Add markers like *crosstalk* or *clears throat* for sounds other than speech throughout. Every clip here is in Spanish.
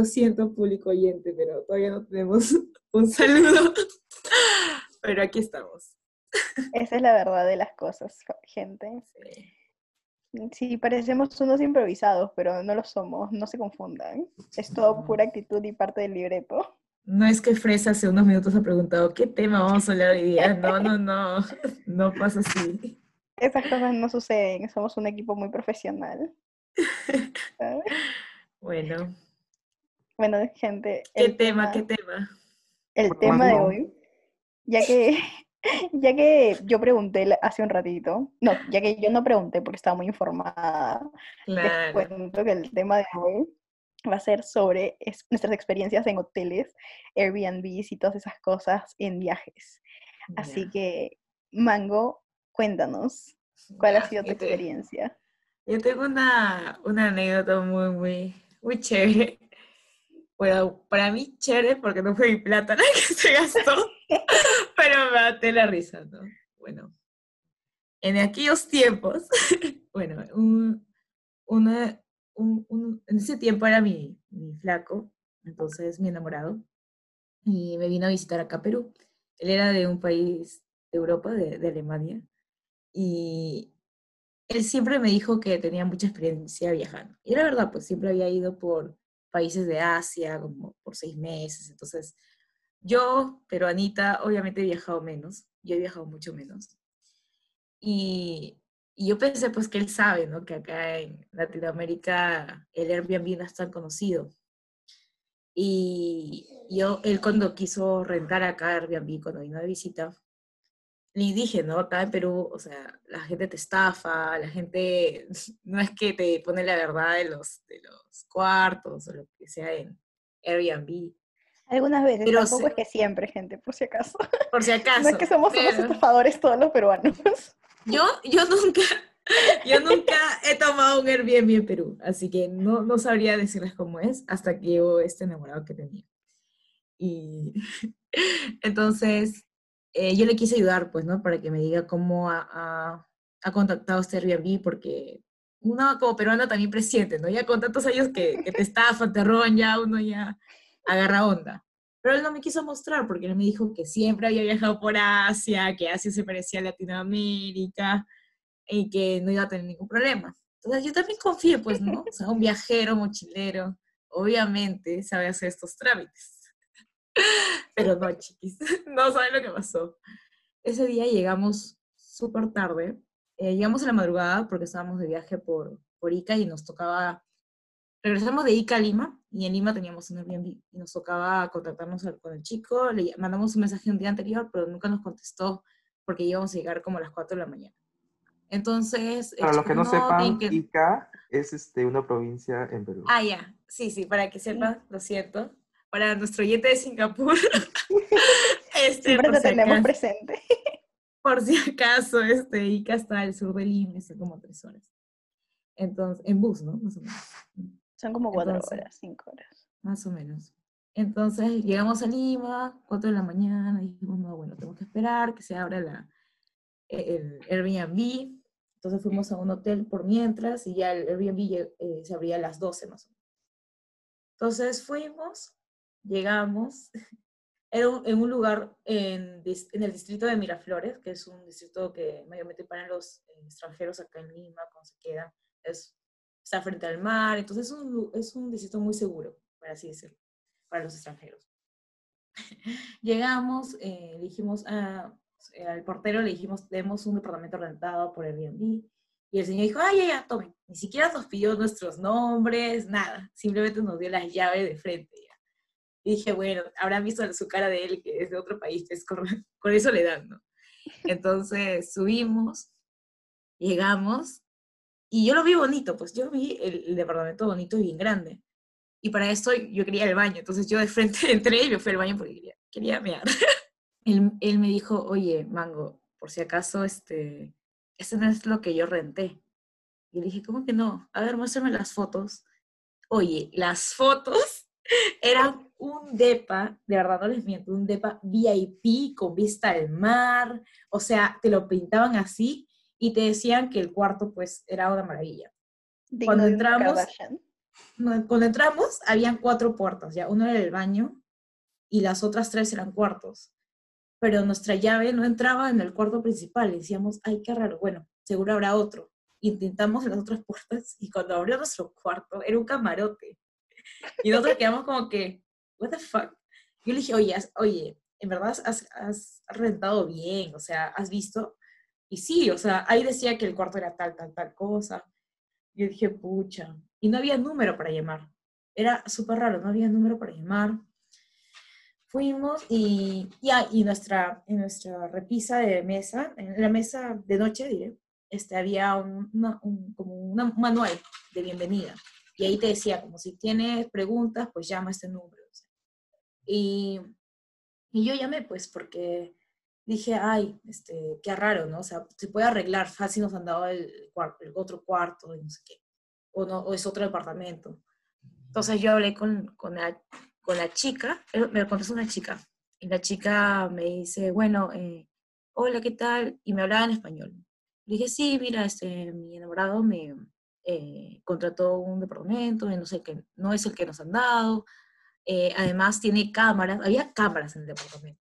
Lo siento, público oyente, pero todavía no tenemos *laughs* un *laughs* saludo. Pero aquí estamos. Esa es la verdad de las cosas, gente. Sí, parecemos unos improvisados, pero no lo somos, no se confundan. Es todo pura actitud y parte del libreto. No es que Fresa hace unos minutos ha preguntado qué tema vamos a hablar hoy día. No, no, no. *laughs* No pasa así. Esas cosas no suceden. Somos un equipo muy profesional. Bueno. Bueno, gente. ¿Qué tema, ¿Qué tema? El tema de hoy, ya que *laughs* ya que yo pregunté hace un ratito, no, ya que yo no pregunté porque estaba muy informada, les cuento que el tema de hoy va a ser sobre nuestras experiencias en hoteles, Airbnbs y todas esas cosas en viajes. Así que, Mango, cuéntanos, ¿cuál ha sido tu experiencia? Yo tengo una, una anécdota muy, muy, muy chévere. Bueno, para mí chévere porque no fue mi plata *laughs* la que se gastó. *laughs* Pero me maté la risa, ¿no? Bueno, en aquellos tiempos, *laughs* bueno, un, una, un, en ese tiempo era mi, mi, flaco, entonces mi enamorado, y me vino a visitar acá a Perú. Él era de un país de Europa, de, de Alemania, y él siempre me dijo que tenía mucha experiencia viajando. Y era verdad, pues siempre había ido por países de Asia, como por seis meses, entonces yo, pero Anita, obviamente he viajado menos, yo he viajado mucho menos. Y, yo pensé pues que él sabe, ¿no? Que acá en Latinoamérica el Airbnb no es tan conocido. Y yo, él cuando quiso rentar acá Airbnb, cuando vino de visita, le dije, ¿no? Acá en Perú, o sea, la gente te estafa, la gente *laughs* no es que te pone la verdad de los, de los cuartos o lo que sea en Airbnb. Algunas veces, Pero tampoco es que siempre, gente, por si acaso. Por si acaso. *laughs* No es que somos unos estafadores todos los peruanos. Yo, yo nunca, *laughs* yo nunca he tomado un Airbnb en Perú, así que no, no sabría decirles cómo es hasta que yo este enamorado que tenía. Y entonces eh, yo le quise ayudar, pues, ¿no? Para que me diga cómo ha, ha, contactado este Airbnb, porque uno como peruano también presiente, ¿no? Ya con tantos años que, que te estafan, te roban, ya uno ya agarra onda. Pero él no me quiso mostrar porque él me dijo que siempre había viajado por Asia, que Asia se parecía a Latinoamérica y que no iba a tener ningún problema. Entonces yo también confié, pues, ¿no? O sea, un viajero, mochilero, obviamente sabe hacer estos trámites. Pero no, chiquis, *laughs* no saben lo que pasó. Ese día llegamos súper tarde, eh, llegamos a la madrugada porque estábamos de viaje por, por Ica y nos tocaba regresamos de Ica a Lima y en Lima teníamos un Airbnb y nos tocaba contactarnos con el chico, le mandamos un mensaje un día anterior, pero nunca nos contestó porque íbamos a llegar como a las 4 de la mañana. Entonces, para los que no, sepan, Ica es este, una provincia en Perú. Ah, ya, sí, sí, para que sepan, lo cierto. Para nuestro oyente de Singapur, *laughs* este, siempre lo tenemos presente. Por si acaso, este, Ica está al sur de Lima, es como tres horas. Entonces, en bus, ¿no? Más o menos. Son como cuatro horas, cinco horas. Más o menos. Entonces llegamos a Lima, cuatro de la mañana, y dijimos, no, bueno, tenemos que esperar que se abra la, el Airbnb. Entonces fuimos a un hotel por mientras y ya el Airbnb eh, se abría a las 12 más o menos. Entonces fuimos, llegamos, *laughs* era en un lugar en, en, el distrito de Miraflores, que es un distrito que mayormente para los eh, extranjeros acá en Lima, cuando se quedan, es está frente al mar, entonces es un, es un distrito muy seguro, por así decirlo, para los extranjeros. *laughs* Llegamos, eh, dijimos eh, al portero, le dijimos, tenemos un departamento rentado por Airbnb, y el señor dijo, ay, ya, ya, tome. Ni siquiera nos pidió nuestros nombres, nada. Simplemente nos dio las llaves de frente. Y dije, bueno, habrán visto su cara de él, que es de otro país, es con, *laughs* con eso le dan, ¿no? Entonces subimos, llegamos, y yo lo vi bonito, pues yo vi el, departamento bonito y bien grande. Y para esto yo quería el baño, entonces yo de frente *laughs* entré y me fui al baño porque quería, quería mear. *laughs* él, él, me dijo, oye, Mango, por si acaso, este, este no es lo que yo renté. Y le dije, ¿cómo que no? A ver, muéstrame las fotos. Oye, las fotos eran un depa, de verdad no les miento, un depa VIP con vista al mar, o sea, te lo pintaban así y te decían que el cuarto pues era una maravilla. Cuando entramos, cuando entramos, habían cuatro puertas, ya, uno era el baño y las otras tres eran cuartos. Pero nuestra llave no entraba en el cuarto principal. decíamos, ay, qué raro, bueno, seguro habrá otro. Intentamos las otras puertas y cuando abrió nuestro cuarto era un camarote. Y nosotros quedamos como que, what the fuck. Yo le dije, oye, oye, en verdad has, rentado bien, o sea, has visto. Y sí, o sea, ahí decía que el cuarto era tal, tal, tal cosa. Yo dije, pucha. Y no había número para llamar. Era súper raro, no había número para llamar. Fuimos y, y nuestra, en nuestra repisa de mesa, en la mesa de noche, diré, este, había un, como un manual de bienvenida. Y ahí te decía, como si tienes preguntas, pues llama este número. Y, y yo llamé, pues, porque dije, ay, este, qué raro, ¿no? O sea, se puede arreglar, fácil nos han dado el, el otro cuarto y no sé qué, o, no, o es otro departamento. Entonces yo hablé con, con, la, con la chica, eh, me lo contestó una chica, y la chica me dice, bueno, eh, hola, ¿qué tal? Y me hablaba en español. Le dije, sí, mira, este, mi enamorado me eh, contrató un departamento, no sé qué, no es el que nos han dado, además tiene cámaras, había cámaras en el departamento.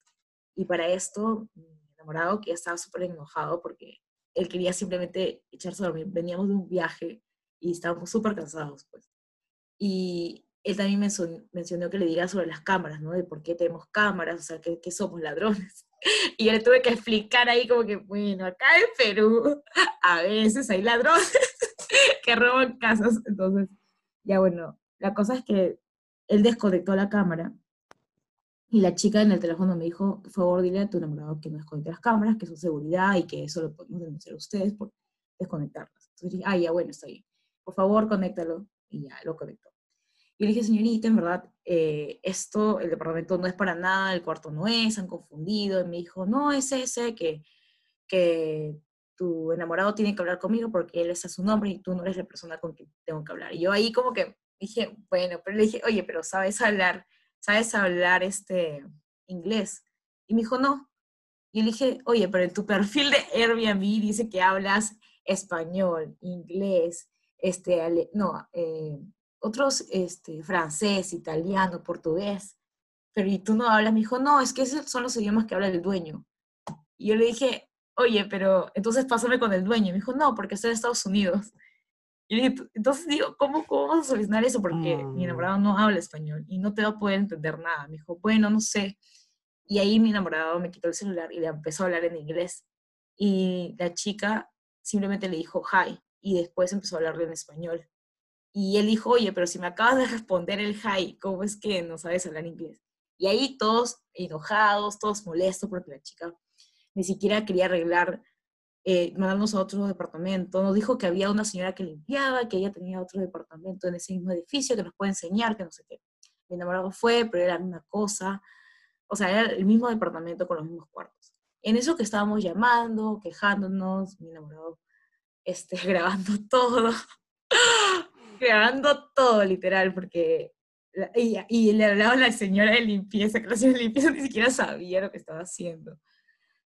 Y para esto, mi enamorado, que estaba súper enojado porque él quería simplemente echarse a dormir. Veníamos de un viaje y estábamos súper cansados, pues. Y él también mencionó, que le diga sobre las cámaras, ¿no? De por qué tenemos cámaras, o sea, que, que somos ladrones. *laughs* Y yo le tuve que explicar ahí como que, bueno, acá en Perú a veces hay ladrones *laughs* que roban casas. Entonces, ya bueno, la cosa es que él desconectó la cámara y la chica en el teléfono me dijo, por favor, dile a tu enamorado que no desconecte las cámaras, que son seguridad y que eso lo podemos denunciar a ustedes por desconectarlas. Entonces dije, ah, ya, bueno, está bien. Por favor, conéctalo. Y ya, lo conectó. Y le dije, señorita, en verdad, eh, esto, el departamento no es para nada, el cuarto no es, han confundido. Y me dijo, no, es ese, que, que tu enamorado tiene que hablar conmigo porque él es a su nombre y tú no eres la persona con quien tengo que hablar. Y yo ahí como que dije, bueno, pero le dije, oye, pero sabes hablar ¿sabes hablar este inglés? Y me dijo, no. Y le dije, oye, pero en tu perfil de Airbnb dice que hablas español, inglés, este, no, eh, otros, este, francés, italiano, portugués. Pero ¿y tú no hablas? Me dijo, no, es que esos son los idiomas que habla el dueño. Y yo le dije, oye, pero entonces pásame con el dueño. Me dijo, no, porque estoy en Estados Unidos. Y entonces digo, ¿cómo, ¿cómo vas a solucionar eso? Porque mi mm. enamorado no habla español y no te va a poder entender nada. Me dijo, bueno, no sé. Y ahí mi enamorado me quitó el celular y le empezó a hablar en inglés. Y la chica simplemente le dijo, hi, y después empezó a hablarle en español. Y él dijo, oye, pero si me acabas de responder el hi, ¿cómo es que no sabes hablar inglés? Y ahí todos enojados, todos molestos porque la chica ni siquiera quería arreglar eh, mandarnos a otro departamento. Nos dijo que había una señora que limpiaba, que ella tenía otro departamento en ese mismo edificio, que nos puede enseñar, que no sé qué. Mi enamorado fue, pero era la misma cosa. O sea, era el mismo departamento con los mismos cuartos. En eso que estábamos llamando, quejándonos, mi enamorado este, *laughs* grabando todo, *laughs* grabando todo literal, porque y, y, le hablaba a la señora de limpieza, que la señora de limpieza ni siquiera sabía lo que estaba haciendo.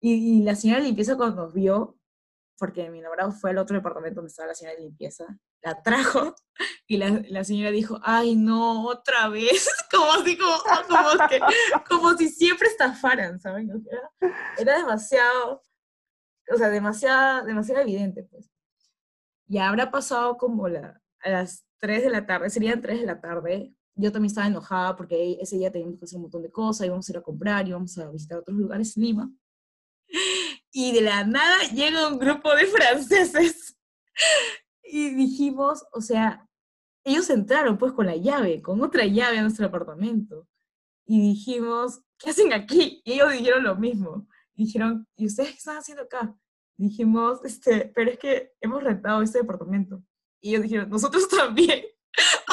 Y, y, la señora de limpieza cuando nos vio, porque mi enamorado fue al otro departamento donde estaba la señora de limpieza, la trajo y la, la señora dijo, ay no, otra vez, *laughs* como así, como, como, que, como si siempre estafaran, ¿saben? Era, era, demasiado, o sea, demasiado, demasiado evidente, pues. Y habrá pasado como la, a las 3 de la tarde, serían 3 de la tarde, yo también estaba enojada porque ese día teníamos que hacer un montón de cosas, íbamos a ir a comprar, íbamos a visitar otros lugares en Lima y de la nada llega un grupo de franceses. *laughs* Y dijimos, o sea, ellos entraron pues con la llave, con otra llave a nuestro apartamento. Y dijimos, ¿qué hacen aquí? Y ellos dijeron lo mismo. dijeron, ¿y ustedes qué están haciendo acá? dijimos, este, pero es que hemos rentado este departamento. Y ellos dijeron, nosotros *laughs* también.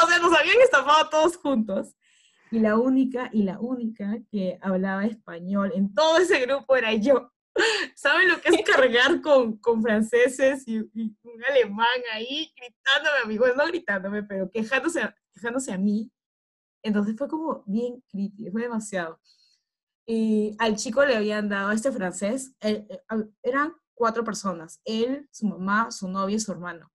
o sea, nos habían estafado todos juntos. Y la única, y la única que hablaba español en todo ese grupo era yo. *laughs* ¿Saben lo que es cargar con, con franceses y, un alemán ahí gritándome a mí? Bueno, no gritándome, pero quejándose, quejándose a mí. Entonces fue como bien crítico, fue demasiado. Y al chico le habían dado a este francés, eh, eh, eran cuatro personas, él, su mamá, su novia y su hermano.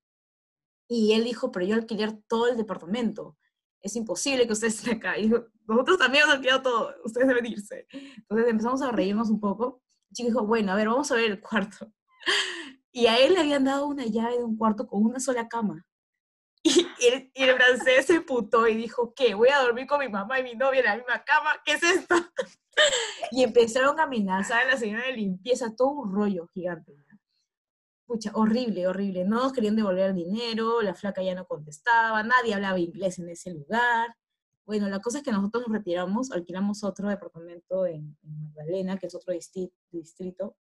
Y él dijo, pero yo alquiler todo el departamento. Es imposible que ustedes estén acá. Y dijo, nosotros también hemos alquilado todo, ustedes deben irse. Entonces empezamos a reírnos un poco. El chico dijo, bueno, a ver, vamos a ver el cuarto. *laughs* Y a él le habían dado una llave de un cuarto con una sola cama. *laughs* Y, el, francés se putó y dijo, ¿qué? Voy a dormir con mi mamá y mi novia en la misma cama. ¿Qué es esto? *laughs* Y empezaron a amenazar a la señora de limpieza, todo un rollo gigante. Pucha, horrible, horrible. No querían devolver dinero, la flaca ya no contestaba, nadie hablaba inglés en ese lugar. Bueno, la cosa es que nosotros nos retiramos, alquilamos otro departamento en, Magdalena, que es otro distrito,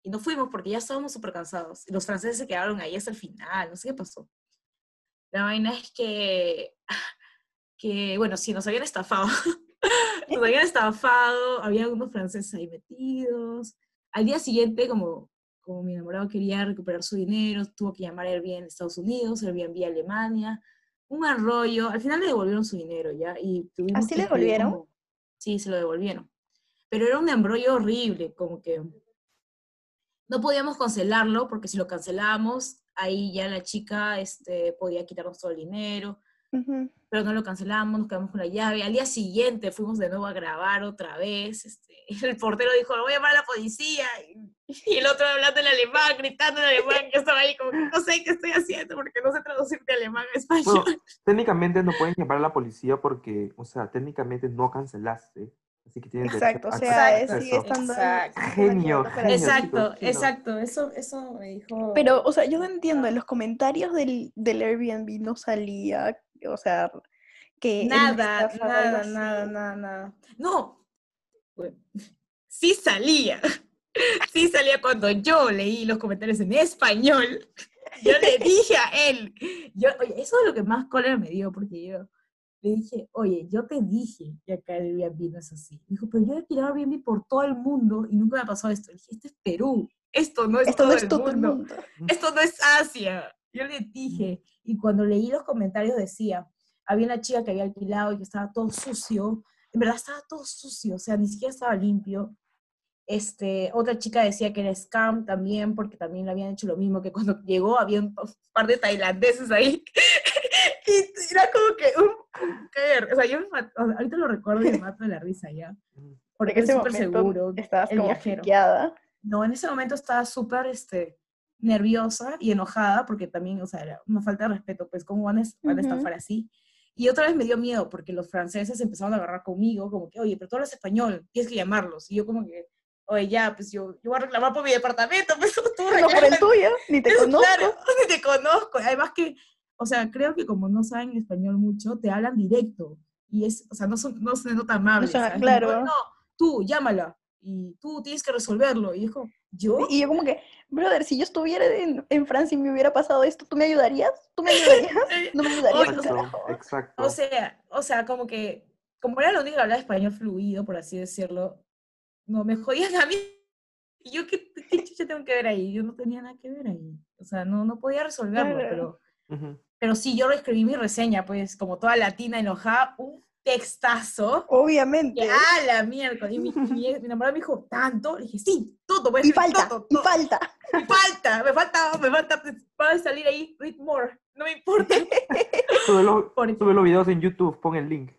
y nos fuimos porque ya estábamos súper cansados. Los franceses se quedaron ahí hasta el final, no sé qué pasó. La vaina es que, *laughs* que bueno, sí, nos habían estafado. *laughs* nos habían estafado, había algunos franceses ahí metidos. Al día siguiente, como, como mi enamorado quería recuperar su dinero, tuvo que llamar a Airbnb en Estados Unidos, Airbnb Alemania, un arroyo. Al final le devolvieron su dinero ya. Y ¿Así le devolvieron? sí, se lo devolvieron. Pero era un embrollo horrible, como que no podíamos cancelarlo porque si lo cancelábamos, ahí ya la chica este, podía quitarnos todo el dinero pero no lo cancelamos, nos quedamos con la llave. Al día siguiente fuimos de nuevo a grabar otra vez. Este, *laughs* el portero dijo, lo voy a llamar a la policía. Y, el otro hablando en alemán, gritando en alemán. Yo estaba ahí como, no sé qué estoy haciendo porque no sé traducir de alemán a español. técnicamente no pueden llamar a la policía porque, o sea, técnicamente no cancelaste. Así que tienes Exacto, o sea, sigue estando genio, genio, Exacto, exacto, eso, eso me dijo. Pero, o sea, yo no entiendo, en los comentarios del, del Airbnb no salía o sea, que... Nada, nada, nada, nada, nada. No, *laughs* sí salía. *laughs* Sí salía cuando yo leí los comentarios en español. Yo le *laughs* dije a él, yo, oye, eso es lo que más cólera me dio, porque yo le dije, oye, yo te dije que acá el Airbnb no es así. Dijo, pero yo he alquilado Airbnb por todo el mundo y nunca me ha pasado esto. Le dije, esto es Perú, esto no es, todo, el mundo. esto no es Asia. Yo le dije, y cuando leí los comentarios decía, había una chica que había alquilado y que estaba todo sucio, en verdad estaba todo sucio, o sea, ni siquiera estaba limpio. Este, otra chica decía que era scam también, porque también le habían hecho lo mismo, que cuando llegó había un par de tailandeses ahí. Y era como que un, caer. O sea, yo ahorita lo recuerdo y me mato de la risa ya. Porque es súper seguro. Estabas como viajero. No, en ese momento estaba súper, este, nerviosa y enojada porque también, o sea, era una falta de respeto, pues, ¿cómo van a, van a estafar así? Y otra vez me dio miedo porque los franceses empezaron a agarrar conmigo, como que, oye, pero tú hablas español, tienes que llamarlos. Y yo como que, oye, ya, pues yo, yo voy a reclamar por mi departamento, *laughs* pues tú No por el tuyo, ni te conozco. Claro, *laughs* ni te conozco. Además que, o sea, creo que como no saben español mucho, te hablan directo. Y es, o sea, no, son, no se nota amables. claro. no, tú, llámala. Y tú tienes que resolverlo. Y dijo, ¿yo? Y yo como que, brother, si yo estuviera en, en, Francia y me hubiera pasado esto, ¿tú me ayudarías? ¿Tú me ayudarías? *laughs* No me ayudarías. Exacto. O sea, o sea, como que, como era lo único que hablaba español fluido, por así decirlo, no me jodían a mí. Y yo, ¿qué, qué chucha tengo que ver ahí? Yo no tenía nada que ver ahí. O sea, no, no podía resolverlo, pero... Pero sí, yo escribí mi reseña, pues, como toda latina enojada, un textazo. Obviamente. Ah, la mierda. Y mi, *laughs* mi, enamorado me dijo, ¿tanto? Le dije, sí, todo. y falta, y falta. Y falta, me falta, me falta para pues, salir ahí, read more, no me importa. *laughs* *laughs* sube, los videos en YouTube, pon el link.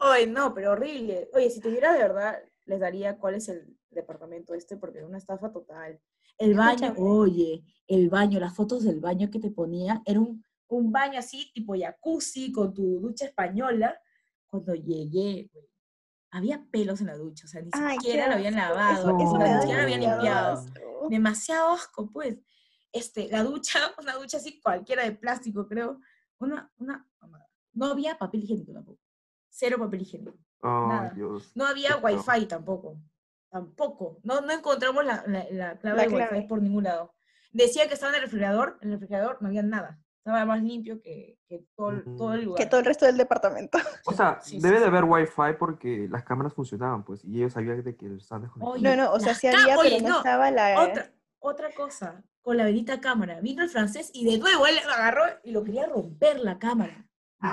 Oye, no, pero horrible. Oye, si tuviera de verdad, les daría cuál es el departamento este, porque era una estafa total. El baño, oye, el baño, las fotos del baño que te ponía, era un un baño así, tipo jacuzzi, con tu ducha española. Cuando llegué, había pelos en la ducha, o sea, ni siquiera lo habían lavado, ni siquiera lo habían limpiado. Demasiado asco, pues. Este, la ducha, *laughs* una ducha así cualquiera de plástico, creo. Una, una, no había papel higiénico tampoco. Cero papel higiénico. nada. No había wifi tampoco. Tampoco. No, no encontramos la, la, clave de wifi por ningún lado. Decía que estaba en el refrigerador, en el refrigerador no había nada estaba más limpio que, que todo, todo, el lugar. Que todo el resto del departamento. *laughs* O sea, debe de haber wifi porque las cámaras funcionaban, pues, y ellos sabían de que estaban desconectados. No, no, o sea, sí había, pero no, estaba la... Otra, otra cosa, con la bendita cámara. Vino el francés y de nuevo él agarró y lo quería romper la cámara.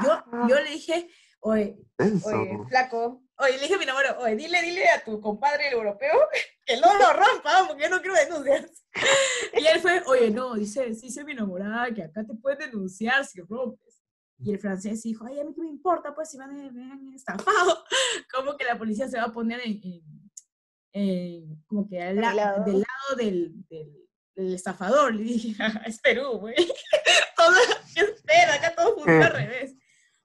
Yo, ah. yo le dije, oye, oye, flaco, oye, le dije a mi enamorado, oye, dile, dile a tu compadre el europeo *laughs* que no lo *laughs* rompa, porque yo no quiero denuncias. *laughs* Y él fue, oye, no, dice, dice mi enamorada que acá te pueden denunciar si rompes. Y el francés dijo, ay, a mí qué me importa, pues si me han, estafado, como que la policía se va a poner en, como que al lado. del lado del, del, estafador. Le dije, es Perú, güey. todo, espera, acá todo funciona al revés.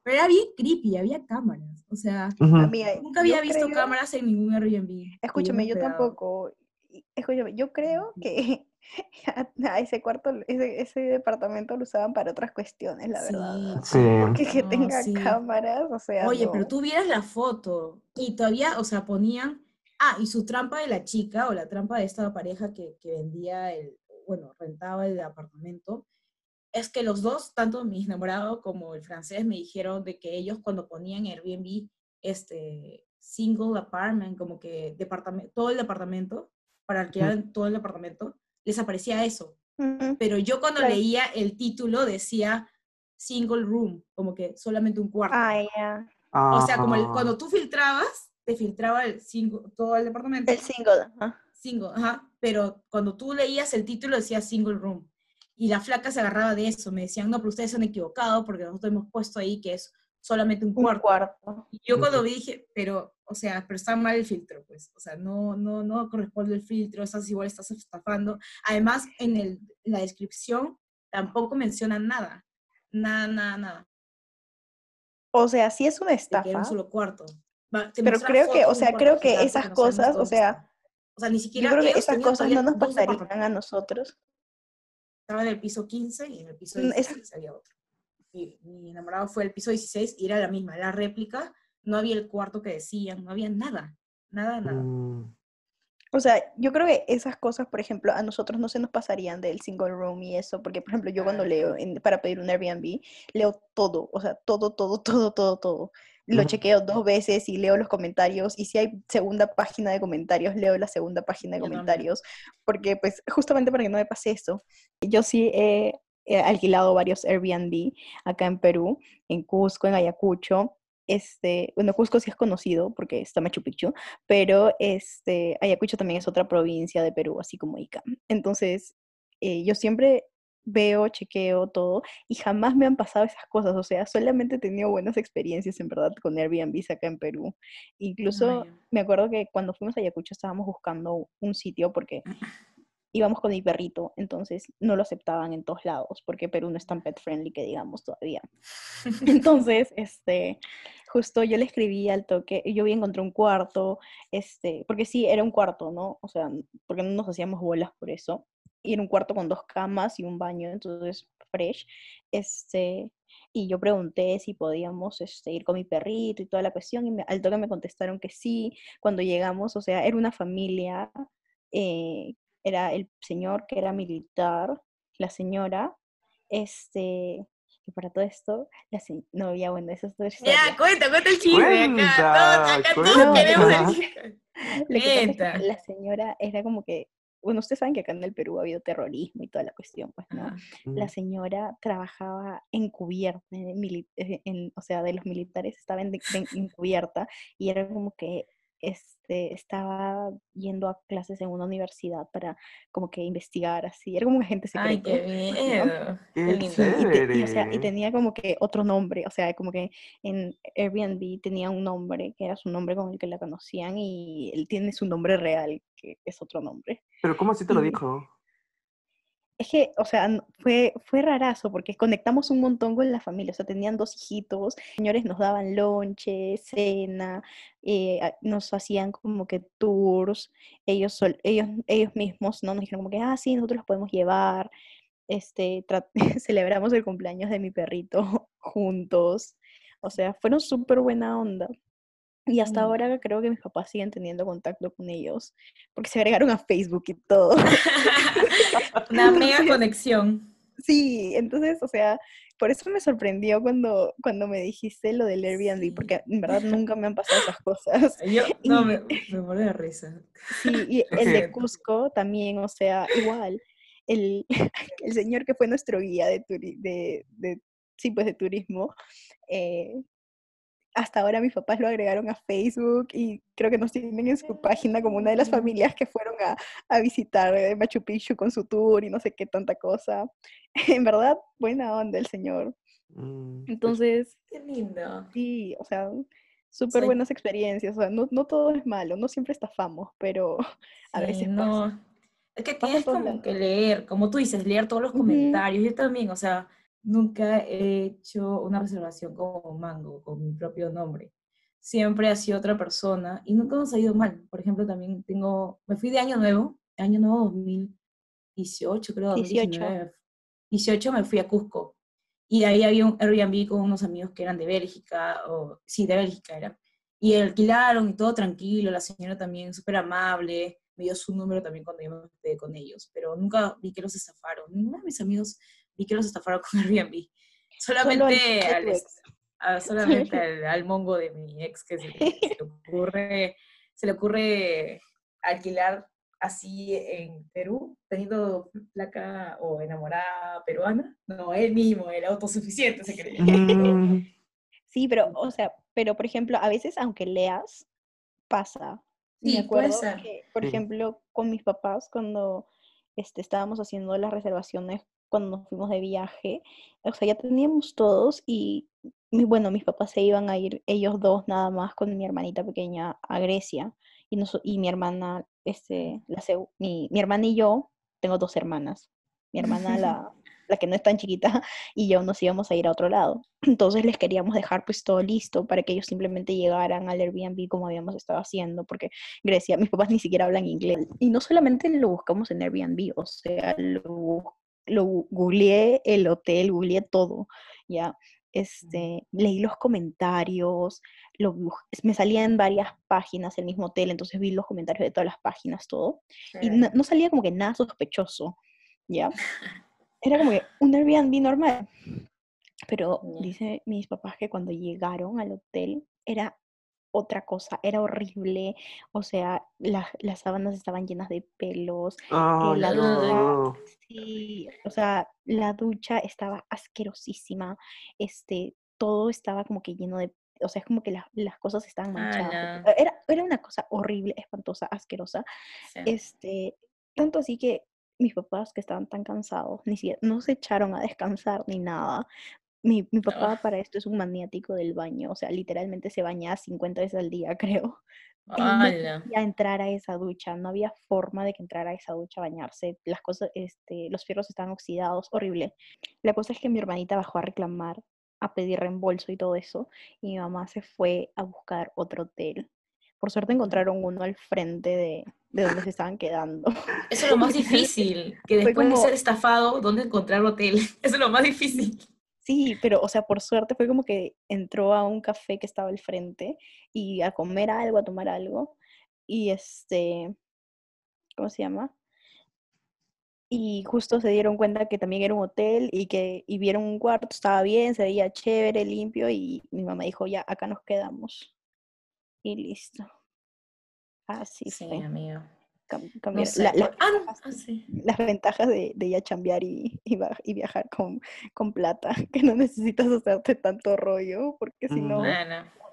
Pero era bien creepy, había cámaras. O sea, nunca había visto cámaras en ningún Airbnb. Escúchame, yo tampoco. Escúchame, yo creo que *laughs* a ese cuarto, ese, ese, departamento lo usaban para otras cuestiones, la verdad. Sí. Porque que tenga cámaras, o sea. Oye, pero tú vieras la foto y todavía, o sea, ponían. Ah, y su trampa de la chica o la trampa de esta pareja que, que vendía el, bueno, rentaba el apartamento, es que los dos, tanto mi enamorado como el francés, me dijeron de que ellos cuando ponían Airbnb, este, single apartment, como que departamento, todo el departamento, para alquilar todo el departamento, les aparecía eso. Pero yo cuando leía el título decía single room, como que solamente un cuarto. Ah, O sea, como cuando tú filtrabas, te filtraba el single, todo el departamento. El single, Single, ajá. Pero cuando tú leías el título decía single room. Y la flaca se agarraba de eso, me decían, no, pero ustedes se han equivocado porque nosotros hemos puesto ahí que es solamente un cuarto. cuarto. Y yo cuando vi dije, pero, o sea, pero está mal el filtro, pues, o sea, no, no, no corresponde el filtro, estás igual, estás estafando. Además, en, el, la descripción tampoco mencionan nada, nada, nada, nada. O sea, sí es una estafa. un solo cuarto. pero creo que, o sea, creo que esas cosas, o sea, o sea, ni siquiera. Yo creo que esas cosas no nos pasarían a nosotros estaba en el piso 15 y en el piso 16 mm, había otro. Y mi enamorado fue el piso 16 y era la misma, la réplica, no había el cuarto que decían, no había nada, nada, nada. Mm. O sea, yo creo que esas cosas, por ejemplo, a nosotros no se nos pasarían del single room y eso, porque, por ejemplo, yo cuando leo para pedir un Airbnb, leo todo, o sea, todo, todo, *laughs* todo, todo, todo lo chequeo dos veces y leo los comentarios y si hay segunda página de comentarios, leo la segunda página de comentarios, porque pues justamente para que no me pase eso, yo sí he, alquilado varios Airbnb acá en Perú, en Cusco, en Ayacucho, este, bueno, Cusco sí es conocido porque está Machu Picchu, pero este, Ayacucho también es otra provincia de Perú, así como Ica. Entonces, eh, yo siempre veo, chequeo todo y jamás me han pasado esas cosas. O sea, solamente he tenido buenas experiencias en verdad con Airbnb acá en Perú. Incluso me acuerdo que cuando fuimos a Ayacucho estábamos buscando un sitio porque íbamos con mi perrito, entonces no lo aceptaban en todos lados porque Perú no es tan pet friendly que digamos todavía. *laughs* Entonces, este, justo yo le escribí al toque, yo vi encontré un cuarto, este, porque sí, era un cuarto, ¿no? O sea, porque no nos hacíamos bolas por eso y en un cuarto con dos camas y un baño, entonces fresh. Este, y yo pregunté si podíamos este, ir con mi perrito y toda la cuestión, y al toque me contestaron que sí. Cuando llegamos, o sea, era una familia, eh, era el señor que era militar, la señora, este, y para todo esto, la no, ya bueno, eso es todo. Ya, cuenta, cuenta el chisme acá, acá todos queremos el *laughs* La señora era como que bueno, ustedes saben que acá en el Perú ha habido terrorismo y toda la cuestión, pues, ¿no? La señora trabajaba encubierta, en, o sea, de los militares estaba encubierta y era como que este, estaba yendo a clases en una universidad para como que investigar así, era como un agente secreto. Ay, qué *laughs* bien. y, tenía como que otro nombre, o sea, como que en Airbnb tenía un nombre que era su nombre con el que la conocían y él tiene su nombre real, que es otro nombre. Pero ¿cómo así te lo dijo? Es que, o sea, fue, fue rarazo porque conectamos un montón con la familia, o sea, tenían dos hijitos, señores nos daban lonche, cena, eh, nos hacían como que tours, ellos, ellos, ellos mismos, ¿no? Nos dijeron como que, ah, sí, nosotros los podemos llevar, este, *laughs* celebramos el cumpleaños de mi perrito *laughs* juntos, o sea, fueron súper buena onda. Y hasta mm. ahora creo que mis papás siguen teniendo contacto con ellos, porque se agregaron a Facebook y todo. *laughs* Una *laughs* mega conexión. Sí, entonces, o sea, por eso me sorprendió cuando, cuando me dijiste lo del Airbnb, porque en verdad *laughs* nunca me han pasado esas cosas. Yo, no, me, me de risa. Sí, y el de Cusco también, o sea, igual. El, el señor que fue nuestro guía de, de, de sí, pues de turismo, eh, hasta ahora mis papás lo agregaron a Facebook y creo que nos tienen en su página como una de las familias que fueron a, a visitar eh, Machu Picchu con su tour y no sé qué tanta cosa. *laughs* En verdad, buena onda el señor. Mm, pues Entonces, qué lindo. Sí, o sea, súper buenas experiencias. O sea, no, no, todo es malo, no siempre estafamos, pero *laughs* a veces no. Es que tienes como que leer, como tú dices, leer todos los comentarios. Yo también, o sea, nunca he hecho una reservación como Mango, con mi propio nombre. Siempre ha sido otra persona y nunca nos ha ido mal. Por ejemplo, también tengo, me fui de Año Nuevo, Año Nuevo 2018, creo, 2019. 18 me fui a Cusco y ahí había un Airbnb con unos amigos que eran de Bélgica, o sí, de Bélgica era. Y alquilaron y todo tranquilo, la señora también súper amable, me dio su número también cuando yo me quedé con ellos, pero nunca vi que los estafaron. Ninguno de mis amigos vi que los estafaron con Airbnb. Solamente, al, solamente al, mongo de mi ex que se, se, le ocurre, se le ocurre alquilar así en Perú, teniendo placa o enamorada peruana. No, él mismo era autosuficiente, se creía. Mm. Sí, pero, o sea, pero por ejemplo, a veces aunque leas, pasa. Sí, Me acuerdo que, por ejemplo, con mis papás, cuando este, estábamos haciendo las reservaciones, cuando nos fuimos de viaje, o sea, ya teníamos todos y, bueno, mis papás se iban a ir, ellos dos nada más, con mi hermanita pequeña a Grecia y, y mi hermana este, la, mi, mi hermana y yo, tengo dos hermanas, mi hermana *laughs* la, la que no es tan chiquita, *laughs* y yo nos íbamos a ir a otro lado. *clears throat* Entonces les queríamos dejar pues todo listo para que ellos simplemente llegaran al Airbnb como habíamos estado haciendo, porque Grecia, mis papás ni siquiera hablan inglés. Y no solamente lo buscamos en Airbnb, o sea, lo, lo googleé el hotel, googleé todo, ¿ya? Este, leí los comentarios, lo, me salía en varias páginas el mismo hotel, entonces vi los comentarios de todas las páginas, todo, y no, salía como que nada sospechoso, ¿ya? *laughs* Era como que un Airbnb normal. Pero dice mis papás que cuando llegaron al hotel era otra cosa, era horrible, o sea, las sábanas estaban llenas de pelos, oh, la ducha, sí, o sea, la ducha estaba asquerosísima, este, todo estaba como que lleno de, o sea, es como que las cosas estaban manchadas, era, era una cosa horrible, espantosa, asquerosa, este, tanto así que mis papás que estaban tan cansados, ni siquiera, no se echaron a descansar ni nada, mi, mi *laughs* papá para esto es un maniático del baño, o sea, literalmente se bañaba 50 veces al día, *laughs* creo. No podía entrar a esa ducha, no había forma de que entrara a esa ducha a bañarse. Las cosas, este, los fierros estaban oxidados, horrible. La cosa es que mi hermanita bajó a reclamar, a pedir reembolso y todo eso, y mi mamá se fue a buscar otro hotel. Por suerte encontraron uno al frente de, de donde se estaban quedando. Eso es lo más *laughs* difícil, que después de ser estafado, ¿dónde encontrar hotel? Eso es lo más difícil. Sí, pero, o sea, por suerte fue como que entró a un café que estaba al frente y a comer algo, a tomar algo. Y este, ¿cómo se llama? Y justo se dieron cuenta que también era un hotel y que y vieron un cuarto, estaba bien, se veía chévere, limpio y mi mamá dijo, ya, acá nos quedamos. Y listo. Así sí, fue. amigo las ventajas de, de ya chambear y, y, viajar con, con, plata, *laughs* que no necesitas hacerte tanto rollo, porque si no,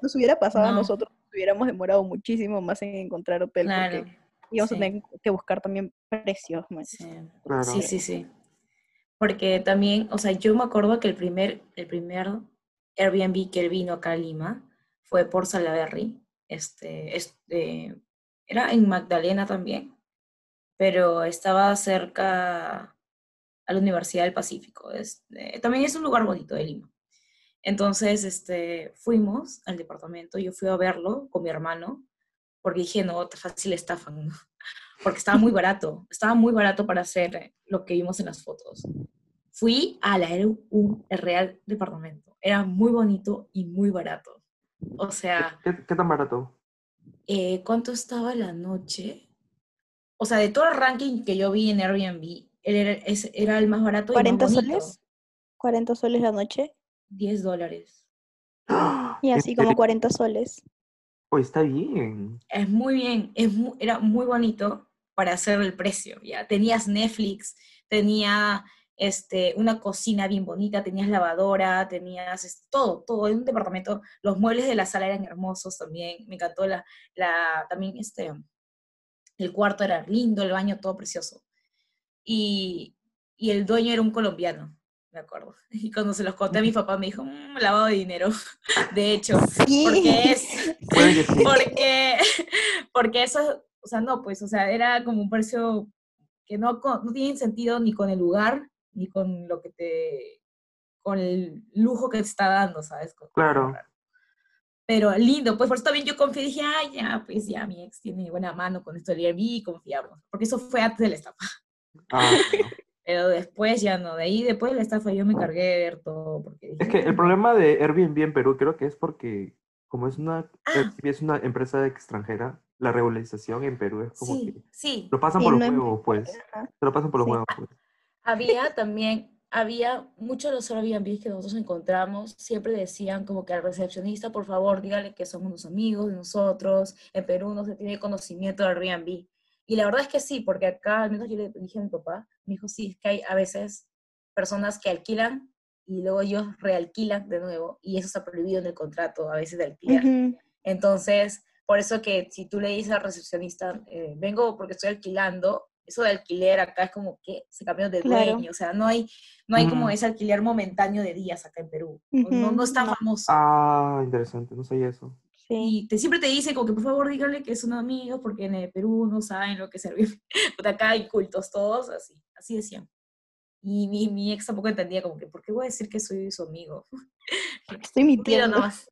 nos hubiera pasado a nosotros, hubiéramos demorado muchísimo más en encontrar hotel, porque íbamos a tener que buscar también precios. Sí. sí, sí, Porque también, o sea, yo me acuerdo que el primer, el primer Airbnb que vino acá a Lima fue por Salaberry, este, este era en Magdalena también, pero estaba cerca a la Universidad del Pacífico. Eh, también es un lugar bonito de Lima. Entonces, este, fuimos al departamento, yo fui a verlo con mi hermano, porque dije, no, fácil estafan, *laughs* porque estaba muy barato, estaba muy barato para hacer lo que vimos en las fotos. Fui a la, era un real departamento, era muy bonito y muy barato. O sea... qué tan barato? Eh, ¿cuánto estaba la noche? O sea, de todo el ranking que yo vi en Airbnb, era, era el más barato y ¿40 soles? ¿40 soles la noche? 10 dólares. Y así como 40 soles. Pues está bien. Es muy bien, es era muy bonito para hacer el precio, ¿ya? Tenías Netflix, tenía este, una cocina bien bonita, tenías lavadora, tenías este, todo, todo, en un departamento, los muebles de la sala eran hermosos también, me encantó la, la, también este, el cuarto era lindo, el baño todo precioso. Y, y el dueño era un colombiano, me acuerdo. *laughs* Y cuando se los conté a mi papá me dijo, mmm, lavado de dinero. *laughs* De hecho, porque es, *laughs* porque, porque eso, o sea, no, pues, o sea, era como un precio que no, no tiene sentido ni con el lugar, ni con lo que te, con el lujo que te está dando, ¿sabes? Claro. Pero lindo, pues por eso también yo confié, dije, ay, ya, pues ya mi ex tiene buena mano con esto del Airbnb, confiamos, porque eso fue antes de la estafa. Ah, *laughs* Pero después ya no, de ahí después de la estafa yo me cargué de ver todo. Porque es que el problema de Airbnb en Perú creo que es porque como es una, ah. es una empresa extranjera, la regularización en Perú es como que sí. lo pasan por los huevos, pues. Se lo pasan por los huevos, pues. Había también, había muchos de los Airbnb que nosotros encontramos, siempre decían como que al recepcionista, por favor, dígale que somos unos amigos de nosotros, en Perú no se tiene conocimiento del Airbnb. Y la verdad es que sí, porque acá, al menos yo le dije a mi papá, me dijo, sí, es que hay a veces personas que alquilan y luego ellos realquilan de nuevo, y eso está prohibido en el contrato a veces de alquilar. Entonces, por eso que si tú le dices al recepcionista, eh, vengo porque estoy alquilando, eso de alquiler acá es como que se cambió de dueño, o sea, no hay, no hay como ese alquiler momentáneo de días acá en Perú, no, no, es tan famoso. Ah, interesante, no sé eso. Y te, siempre te dice como que por favor díganle que son amigos porque en el Perú no saben lo que es servir. *laughs* acá hay cultos todos, así, así decían. Y mi, mi ex tampoco entendía como que, ¿por qué voy a decir que soy su amigo? *laughs* Estoy mintiendo. más.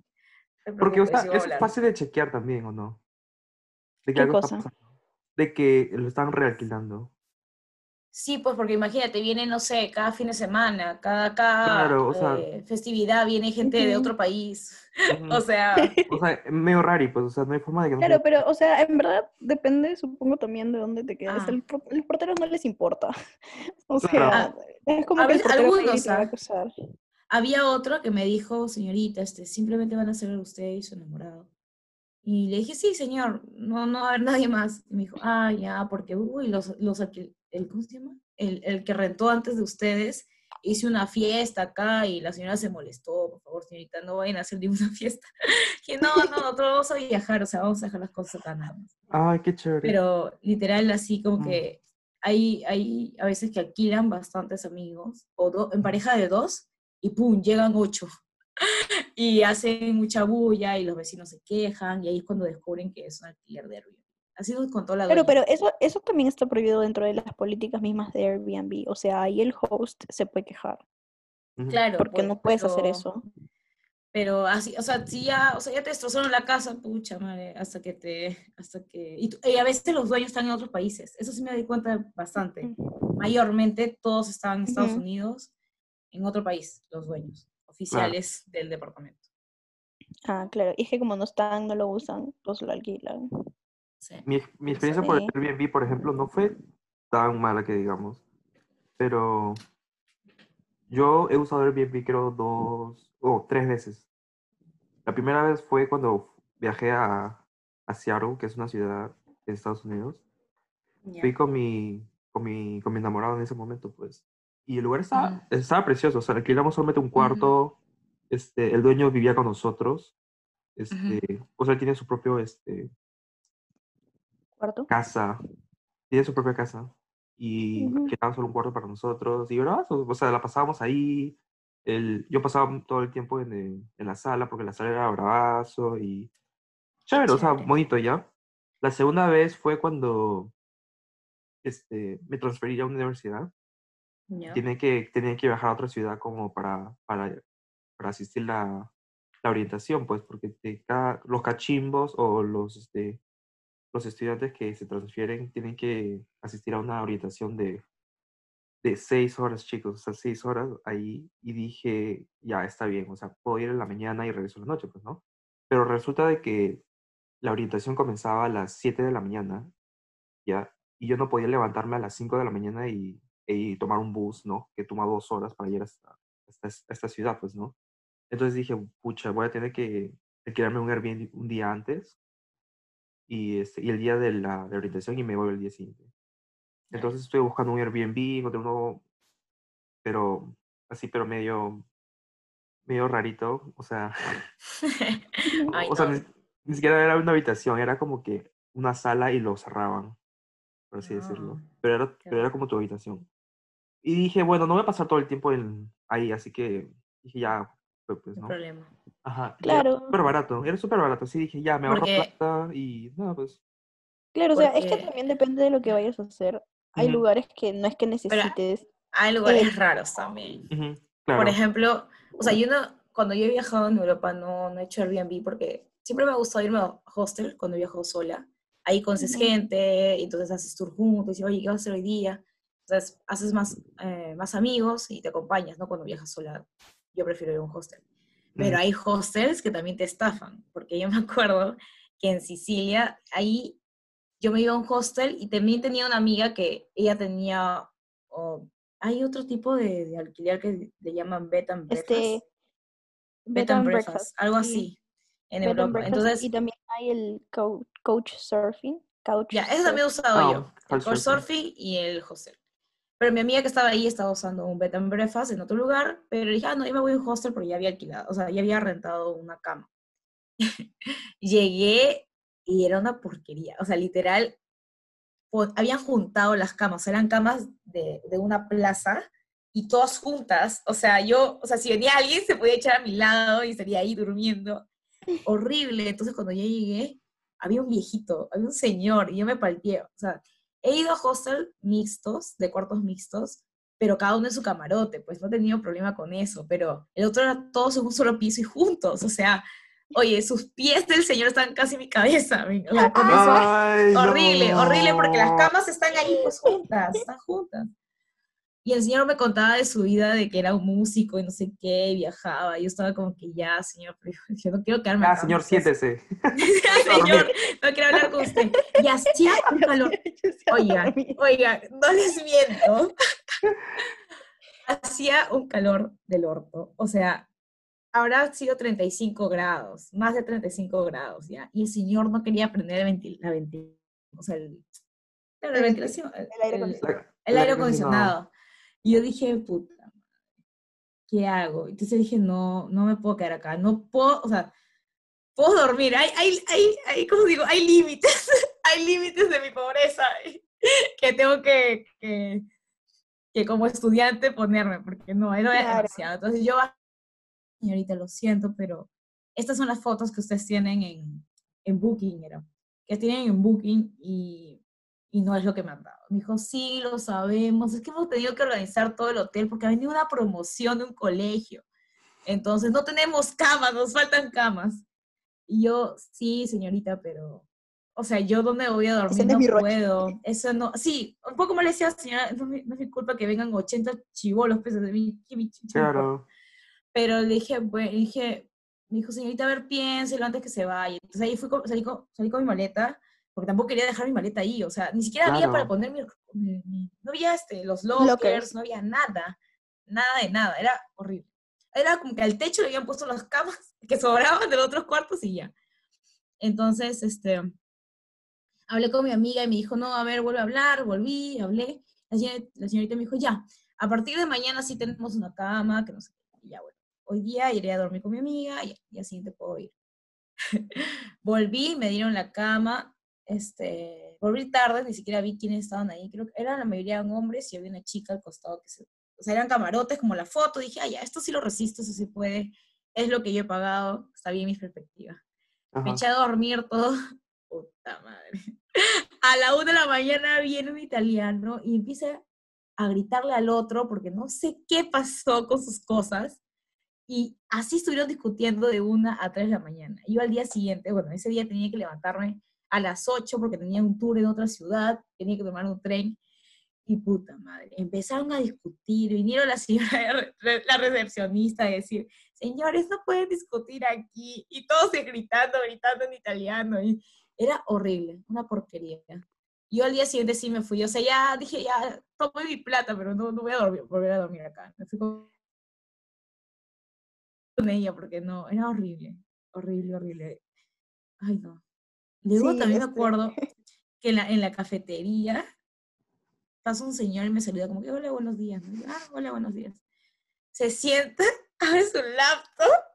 Porque o sea, es fácil de chequear también, ¿o no? De que algo Está pasando. De que lo están realquilando. Sí, pues porque imagínate, viene, no sé, cada fin de semana, cada, cada eh, festividad viene gente de otro país. *laughs* o sea... O sea, medio raro, pues, o sea, no hay forma de que no Claro, pero, o sea, en verdad depende, supongo, también de dónde te quedas. Ah. los porteros no les importa. *laughs* O sea, es como que el algunos, va a acusar. Había otro que me dijo, señorita, este, simplemente van a ser usted y su enamorado. Y le dije, sí, señor, no, no va a haber *laughs* nadie más. Y me dijo, ah, ya, porque, uy, los, los, el, ¿cómo se llama? El, el, que rentó antes de ustedes, hice una fiesta acá y la señora se molestó, por favor, señorita, no vayan a hacer ninguna *laughs* fiesta. que no, no, nosotros vamos a viajar, o sea, vamos a dejar las cosas acá nada más. Ay, qué chévere. Pero literal, así como mm. que hay, hay a veces que alquilan bastantes amigos, o en pareja de dos, y pum, llegan ocho. Y hacen mucha bulla y los vecinos se quejan, y ahí es cuando descubren que es un alquiler de ruido. Así nos contó la Pero, pero eso, eso también está prohibido dentro de las políticas mismas de Airbnb. O sea, ahí el host se puede quejar. Claro. Porque pues, no puedes hacer eso. Pero así, o sea, si ya, o sea, ya te destrozaron la casa, pucha madre, hasta que te, hasta que, y, a veces los dueños están en otros países. Eso sí me di cuenta bastante. Mayormente todos estaban en Estados Unidos, en otro país, los dueños oficiales del departamento. Ah, claro. Y es que como no están, no lo usan, pues lo alquilan. Mi, mi, experiencia por Airbnb, por ejemplo, no fue tan mala que digamos. Pero yo he usado Airbnb creo dos o tres veces. La primera vez fue cuando viajé a, a Seattle, que es una ciudad de Estados Unidos. Fui con mi, con, mi, con mi enamorado en ese momento, pues. Y el lugar estaba, estaba precioso. O sea, alquilamos solamente un cuarto. este, el dueño vivía con nosotros. Este, O sea, tiene su propio este, Casa. Tiene su propia casa. Y uh solo un cuarto para nosotros. Y ¿verdad? o sea, la pasábamos ahí. El, yo pasaba todo el tiempo en, en la sala porque la sala era bravazo y chévere, o sea, bonito ya. La segunda vez fue cuando este, me transferí a una universidad. Tiene que, tenía que viajar a otra ciudad como para, para, para asistir la, la orientación, pues, porque cada, los cachimbos o los, este, los estudiantes que se transfieren tienen que asistir a una orientación de, de seis horas, chicos, o sea, seis horas ahí, y dije, ya, está bien, o sea, puedo ir en la mañana y regreso en la noche, pues, ¿no? Pero resulta de que la orientación comenzaba a las siete de la mañana, ya, y yo no podía levantarme a las cinco de la mañana y, y tomar un bus, ¿no? Que toma dos horas para ir hasta, esta ciudad, pues, ¿no? Entonces dije, pucha, voy a tener que alquilarme un Airbnb un día antes y, este, y el día de la de orientación y me voy el día siguiente. Entonces estoy buscando un Airbnb, encontré uno pero así, pero medio, medio rarito, o sea, *laughs* o sea, ni, siquiera era una habitación, era como que una sala y lo cerraban, por así decirlo, ah, pero era, pero era como tu habitación. Y dije, bueno, no voy a pasar todo el tiempo en, ahí, así que dije, ya, pues, pues ¿no? problema. Ajá. Claro. Súper barato, era súper barato, así dije, ya, me ahorro plata y nada, pues. Claro, o sea, es que también depende de lo que vayas a hacer. Hay lugares que no es que necesites. hay lugares raros también. Por ejemplo, o sea, yo no, cuando yo he viajado en Europa no, no he hecho Airbnb porque siempre me ha gustado irme a hostel cuando he viajado sola. Ahí conoces gente, y entonces haces tour juntos, y oye, ¿qué vas a hacer hoy día? Entonces, haces más, eh, más amigos y te acompañas, ¿no? Cuando viajas sola, yo prefiero ir a un hostel. Pero hay hostels que también te estafan, porque yo me *laughs* acuerdo que en Sicilia, ahí yo me iba a un hostel y también tenía una amiga que ella tenía, hay otro tipo de, alquiler que le llaman bed and breakfast. Este, bed, and breakfast, algo así, en Europa. Entonces, y también hay el coach, surfing. Couch ya, eso también he usado yo, oh, el coach surfing y el hostel. Pero mi amiga que estaba ahí estaba usando un bed and breakfast en otro lugar, pero dije, ah, no, yo me voy a un hostel porque ya había alquilado, o sea, ya había rentado una cama. *laughs* Llegué y era una porquería, o sea, literal, habían juntado las camas, eran camas de, de una plaza y todas juntas, o sea, yo, o sea, si venía alguien se podía echar a mi lado y estaría ahí durmiendo. *laughs* Horrible. Entonces cuando yo llegué, había un viejito, había un señor y yo me palteé, o sea, He ido a hostel mixtos, de cuartos mixtos, pero cada uno en su camarote, pues no he tenido problema con eso, pero el otro era todos en un solo piso y juntos, o sea, oye, sus pies del señor están casi en mi cabeza, horrible, horrible, porque las camas están ahí pues juntas, están juntas. Y el señor me contaba de su vida, de que era un músico y no sé qué, y viajaba. Y yo estaba como que ya, señor, pero *laughs* yo no quiero quedarme Ah, señor, siéntese. *laughs* *laughs* señor, no quiero hablar con usted. Y hacía un calor. Oiga, oiga, no les miento. hacía un calor del orto. O sea, habrá sido 35 grados, más de 35 grados, ¿ya? Y el señor no quería prender la ventilación, o sea, el, la ventilación, el, aire acondicionado. El aire acondicionado. Y yo dije, puta ¿qué hago? Entonces dije, no, no me puedo quedar acá, no puedo, o sea, puedo dormir, hay, hay, hay, hay ¿cómo digo? Hay límites, *laughs* hay límites de mi pobreza *laughs* que tengo que, que, que, como estudiante ponerme, porque no, era demasiado. Entonces yo, señorita, lo siento, pero estas son las fotos que ustedes tienen en, en Booking, era, que tienen en Booking y y no es lo que me han dado. Me dijo, sí, lo sabemos, es que hemos tenido que organizar todo el hotel porque ha venido una promoción de un colegio. Entonces, no tenemos camas, nos faltan camas. Y yo, sí, señorita, pero, o sea, yo dónde voy a dormir, no puedo. Eso no, sí, un poco me le decía, señora, no, no, es mi culpa que vengan 80 chivolos pesos de mí. Claro. Pero le dije, bueno, dije, me dijo, señorita, a ver, piénselo antes que se vaya. Entonces ahí fui, salí, con, salí con mi maleta porque tampoco quería dejar mi maleta ahí, o sea, ni siquiera había para poner mi, no había este, los lockers, no había nada, nada de nada, era horrible. Era como que al techo le habían puesto las camas *laughs* que sobraban de los otros cuartos y ya. Entonces, este, hablé con mi amiga y me dijo, no, a ver, vuelve a hablar, volví, hablé. La señorita, la señorita me dijo, ya, a partir de mañana sí tenemos una cama, que no sé qué, ya, bueno, hoy día iré a dormir con mi amiga y, y así te puedo ir. *laughs* Volví, me dieron la cama, este, volví tarde, ni siquiera vi quiénes estaban ahí, creo que eran la mayoría hombres y había una chica al costado que se, o sea, eran camarotes como la foto, dije, ah, ya, esto sí lo resisto, eso sí puede, es lo que yo he pagado, está bien mi perspectiva. Me eché a dormir todo, *laughs* puta madre. *laughs* A la una de la mañana viene un italiano y empieza a gritarle al otro porque no sé qué pasó con sus cosas. Y así estuvieron discutiendo de una a tres de la mañana. Yo al día siguiente, bueno, ese día tenía que levantarme a las 8 porque tenía un tour en otra ciudad, tenía que tomar un tren. Y puta madre, empezaron a discutir, vinieron la señora, la recepcionista a decir, señores, no pueden discutir aquí. Y todos gritando, gritando en italiano. Y era horrible, una porquería. Yo al día siguiente sí me fui, o sea, ya dije, ya, tomé mi plata, pero no, no voy a dormir, volver a dormir acá. Me fui con ella porque no, era horrible, horrible, horrible. Ay, no. Luego también me acuerdo *laughs* que en la, en la cafetería pasa un señor y me saluda como que, hola, buenos días. ah, hola, buenos días. Se sienta, *laughs* abre su laptop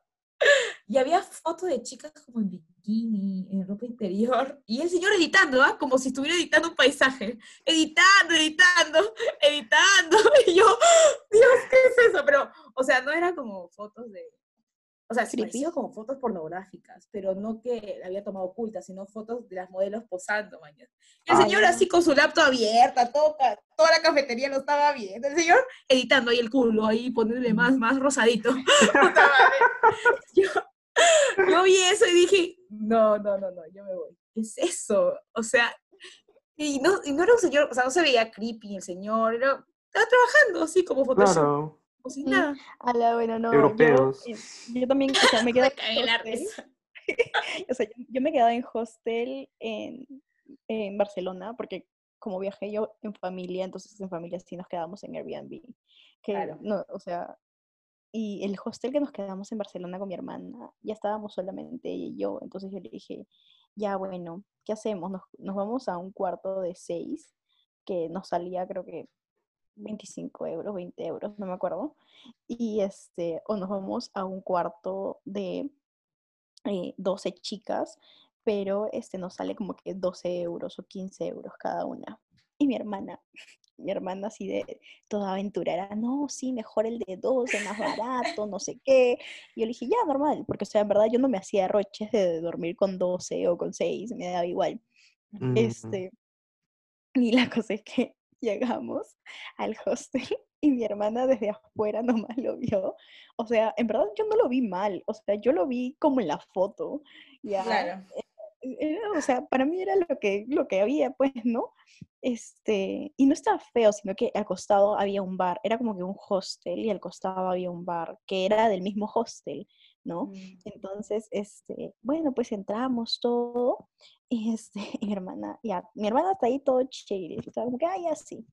y había fotos de chicas como en bikini, en ropa interior, y el señor editando, ¿ah? como si estuviera editando un paisaje, editando, editando, y yo, Dios, ¿qué es eso? Pero, o sea, no era como fotos de, o sea, sí parecía como fotos pornográficas, pero no que la había tomado oculta, sino fotos de las modelos posando, mañana. El señor así con su laptop abierta, toda, toda la cafetería lo estaba viendo. El señor editando ahí el culo, ahí poniéndole más, más rosadito. *laughs* yo, yo vi eso y dije, no, no, no, no, yo me voy. ¿Qué es eso? O sea, y no, y no era un señor, o sea, no se veía creepy el señor, era, estaba trabajando así como Photoshop o sin nada. A la bueno, no. Europeos. Yo, yo también, o sea, me *laughs* quedé en hostel. *laughs* o sea, yo, yo, me quedaba en hostel en, en, Barcelona, porque como viajé yo en familia, entonces en familia sí nos quedamos en Airbnb. Que, claro. no, o sea, y el hostel que nos quedamos en Barcelona con mi hermana, ya estábamos solamente ella y yo, entonces yo le dije, ya bueno, ¿qué hacemos? Nos, nos vamos a un cuarto de seis, que nos salía creo que 25 euros, 20 euros, no me acuerdo. Y este, o nos vamos a un cuarto de eh, 12 chicas, pero este nos sale como que 12 euros o 15 euros cada una. Y mi hermana, *laughs* mi hermana así de toda aventurera, no, sí, mejor el de 12, más barato, no sé qué. Y yo le dije, ya, normal, porque o sea, en verdad yo no me hacía roches de dormir con 12 o con 6, me daba igual. Este, y la cosa es que *laughs* llegamos al hostel *laughs* y mi hermana desde afuera *laughs* nomás lo vio. O sea, en verdad yo no lo vi mal, o sea, yo lo vi como en la foto. Ya. Claro. Eh, o sea, para mí era lo que, lo que había, pues, ¿no? Este, y no estaba feo, sino que al costado había un bar, era como que un hostel y al costado había un bar que era del mismo hostel, ¿no? Mm. Entonces, este, bueno, pues entramos todo y este, *laughs* mi hermana, ya, mi hermana está ahí todo chévere, estaba como que, ay, así.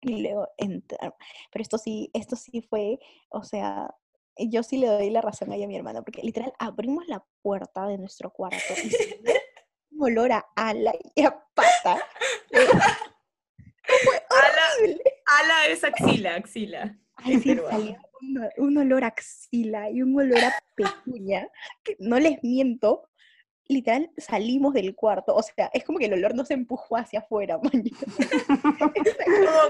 Y luego entraron. Pero esto sí, esto sí fue, o sea, yo sí le doy la razón a ella, mi hermana, porque literal abrimos la puerta de nuestro cuarto y *laughs* un olor a ala y a pata. ala, ala es axila, axila. Ay, sí, salió un, olor a axila y un olor a pecuña, que no les miento, literal salimos del cuarto, o sea, es como que el olor nos empujó hacia afuera, *laughs* *laughs* como,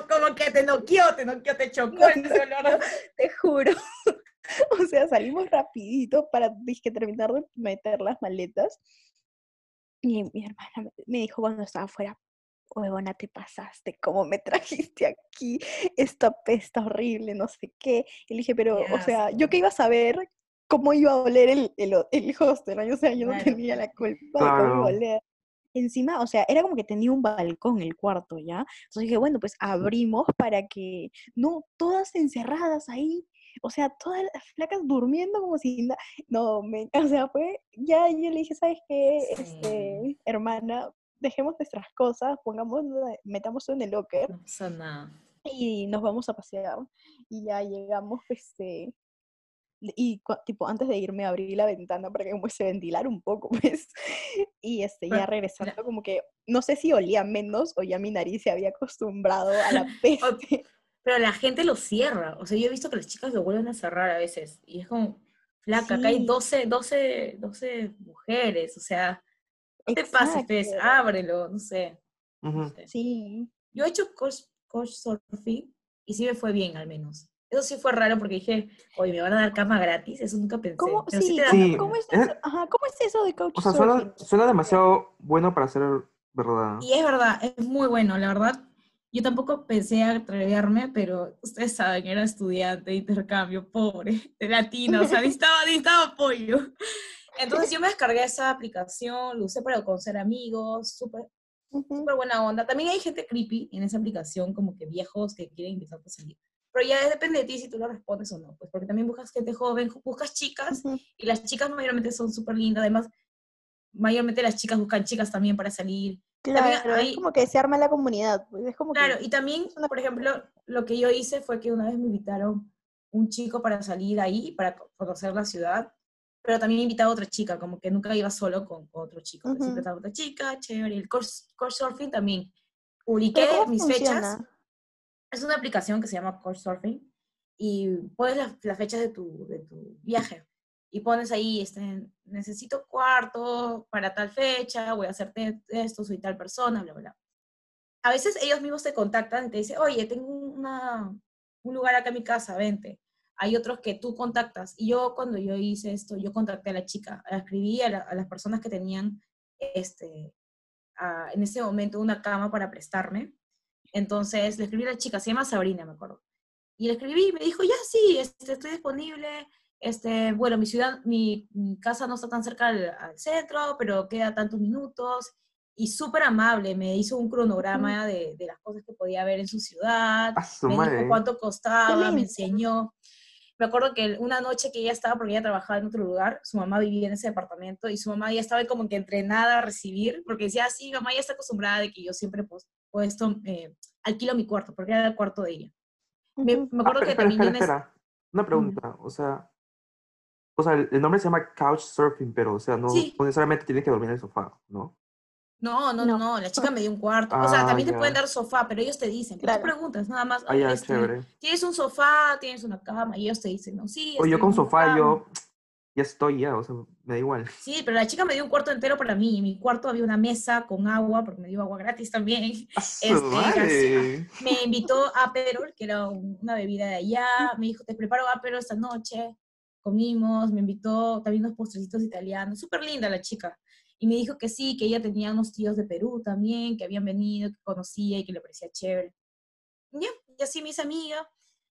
como, que te noqueó, te noqueó, te chocó ese olor. Te juro. *laughs* O sea, salimos rapidito para dije, terminar de meter las maletas. Y mi hermana me dijo cuando estaba afuera, huevona, te pasaste, ¿cómo me *laughs* trajiste aquí? Esta pesta horrible, no sé qué. Y le dije, pero, o sea, yo que iba a saber cómo iba a oler el, el, el hostel, ¿no? O sea, yo no tenía la culpa de cómo iba a oler. Encima, o sea, era como que tenía un balcón el cuarto, ¿ya? Entonces dije, bueno, pues abrimos para que, no, todas encerradas ahí, o sea, todas las flacas durmiendo como si no, me, *laughs* o sea, fue, ya yo le dije, ¿sabes qué? Este, hermana, dejemos nuestras cosas, pongamos, metamos en el locker. Y nos vamos a pasear. Y ya llegamos, este, y tipo antes de irme abrí la ventana para que se ventilar un poco *laughs* pues. Y este ya regresando como que no sé si olía menos o ya mi nariz se había acostumbrado a la *laughs* peste. pero la gente lo cierra. O sea yo he visto que las chicas lo vuelven a cerrar a veces. Y es como flaca acá hay 12 12 12 mujeres o sea no te pases, pues, ábrelo, no sé. Sí. Yo he hecho coach, coach surfing y sí me fue bien al menos. Eso sí fue raro porque dije, oye, ¿me van a dar cama gratis? Eso nunca pensé. ¿Cómo, sí, ¿cómo, es eso? Ajá, ¿cómo es eso de coach O sea, suena, suena, demasiado bueno para ser verdad. Y es verdad, es muy bueno, la verdad. Yo tampoco pensé atreverme, pero ustedes saben, era estudiante de intercambio, pobre, de latino, o sea, *laughs* necesitaba, necesitaba apoyo. Entonces yo me descargué esa aplicación, lo usé para conocer amigos, súper super buena onda. También hay gente creepy en esa aplicación, como que viejos que quieren invitarte a salir. Pero ya depende de ti si tú lo respondes o no, pues porque también buscas gente joven, buscas chicas y las chicas mayormente son súper lindas. Además, mayormente las chicas buscan chicas también para salir. Claro, es como que se arma la comunidad. Pues, es como claro, y también, por ejemplo, lo que yo hice fue que una vez me invitaron un chico para salir ahí, para conocer la ciudad pero también he invitado a otra chica, como que nunca iba solo con, otro chico, siempre estaba otra chica, chévere, el course, surfing también. Publiqué mis fechas, es una aplicación que se llama Couchsurfing y pones las, fechas de tu, de tu viaje y pones ahí, este, necesito cuarto para tal fecha, voy a hacerte esto, soy tal persona, bla, bla. A veces ellos mismos te contactan y te dicen, oye, tengo una, un lugar acá en mi casa, vente. Hay otros que tú contactas. Y yo cuando yo hice esto, yo contacté a la chica, la escribí a, las personas que tenían este, en ese momento una cama para prestarme. Entonces le escribí a la chica, se llama Sabrina, me acuerdo. Y le escribí y me dijo, ya sí, este, estoy disponible, este, bueno, mi ciudad, mi, casa no está tan cerca al, centro, pero queda tantos minutos. Y súper amable, me hizo un cronograma de, de, las cosas que podía ver en su ciudad, me dijo cuánto costaba, me enseñó. Me acuerdo que una noche que ella estaba, porque ella trabajaba en otro lugar, su mamá vivía en ese departamento y su mamá ya estaba como que entrenada a recibir, porque decía, sí, mamá ya está acostumbrada de que yo siempre pues, puesto, eh, alquilo mi cuarto, porque era el cuarto de ella. Me, acuerdo ah, que también... Espera, Una pregunta, o sea, o sea, el, nombre se llama Couchsurfing, pero, o sea, no, necesariamente tiene que dormir en el sofá, ¿no? No, no, no, la chica me dio un cuarto. o sea, ah, también te pueden dar sofá, pero ellos te dicen, claro. tú preguntas nada más. Ah, ya, este. Tienes un sofá, tienes una cama, y ellos te dicen, no, sí. O yo con sofá, yo ya estoy ya, o sea, me da igual. Sí, pero la chica me dio un cuarto entero para mí. En mi cuarto había una mesa con agua, porque me dio agua gratis también. Este, me invitó a Perol, que era una bebida de allá. Me dijo, te preparo Aperol esta noche comimos, me invitó también unos postrecitos italianos, súper linda la chica. Y me dijo que sí, que ella tenía unos tíos de Perú también, que habían venido, que conocía y que le parecía chévere. Y, y así me hice amiga.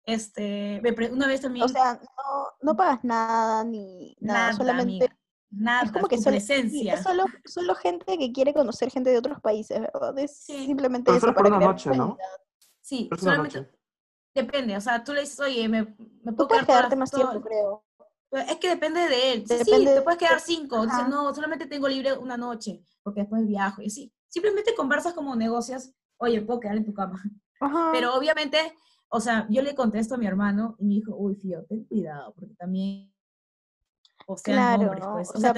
Este, una vez también... O sea, no, no pagas nada ni nada, solamente... Nada, es como que presencia. Es solo, solo gente que quiere conocer gente de otros países, ¿verdad? Es simplemente eso. Solo por una noche, ¿no? Sí, solamente... Depende, o sea, tú le dices, oye, me, me puedo quedarte más tiempo, creo. Es que depende de él. sí, te puedes quedar cinco. Dice, no, solamente tengo libre una noche, porque después viajo. Y así. Simplemente conversas como negocias, oye, puedo quedar en tu cama. Pero obviamente, o sea, yo le contesto a mi hermano y me dijo, uy, Fío, ten cuidado, porque también. O sea, hombres, pues. O, sea,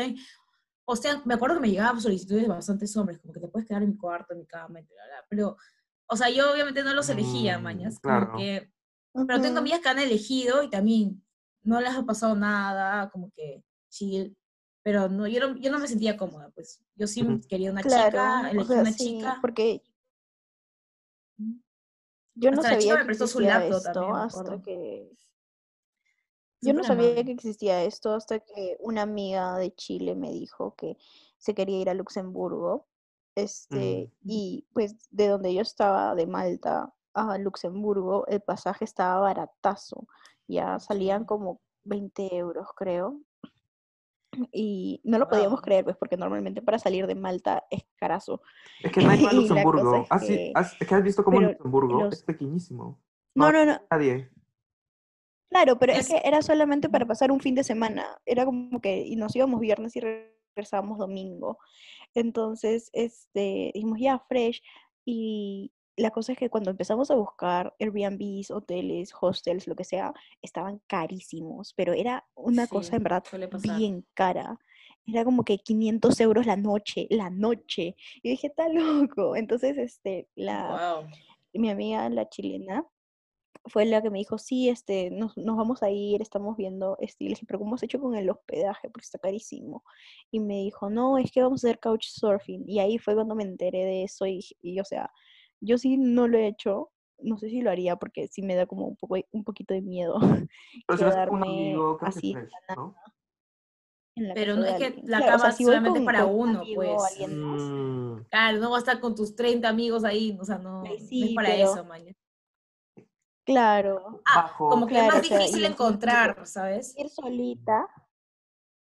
o sea, me acuerdo que me llegaban solicitudes de bastantes hombres, como que te puedes quedar en mi cuarto, en mi cama, pero, o sea, yo obviamente no los elegía, mm, mañas, claro. pero tengo amigas que han elegido y también no les ha pasado nada, como que chill, pero no, yo no, yo no me sentía cómoda, pues yo sí quería una chica, elegí una chica. Porque yo no sabía que existía esto hasta que... Yo no sabía que existía esto hasta que una amiga de Chile me dijo que se quería ir a Luxemburgo. Este, y pues de donde yo estaba, de Malta a Luxemburgo, el pasaje estaba baratazo ya salían como 20 euros, creo. Y no lo podíamos creer, pues, porque normalmente para salir de Malta es carazo. Es que no hay *laughs* Luxemburgo. Es que... has, es que has visto cómo Luxemburgo es pequeñísimo. No, no, no. Nadie. Claro, pero es... que era solamente para pasar un fin de semana. Era como que y nos íbamos viernes y regresábamos domingo. Entonces, este, dijimos ya fresh y la cosa es que cuando empezamos a buscar Airbnbs, hoteles, hostels, lo que sea, estaban carísimos, pero era una cosa en verdad bien cara. Era como que 500 euros la noche, la noche. Y dije, está loco. Entonces, este, la, mi amiga, la chilena, fue la que me dijo, sí, este, nos, nos, vamos a ir, estamos viendo, este, y le dije, pero ¿cómo has hecho con el hospedaje? Porque está carísimo. Y me dijo, no, es que vamos a hacer couchsurfing. Y ahí fue cuando me enteré de eso y, y o sea, yo sí no lo he hecho, no sé si lo haría porque sí me da como un, poco, un poquito de miedo *laughs* quedarme así. Pero no es que la cama es solamente para uno, pues. Mm. Claro, no vas a estar con tus 30 amigos ahí, o sea, no, es para eso, maña. Claro. Ah, como que es más difícil encontrar, ¿sabes? Ir solita,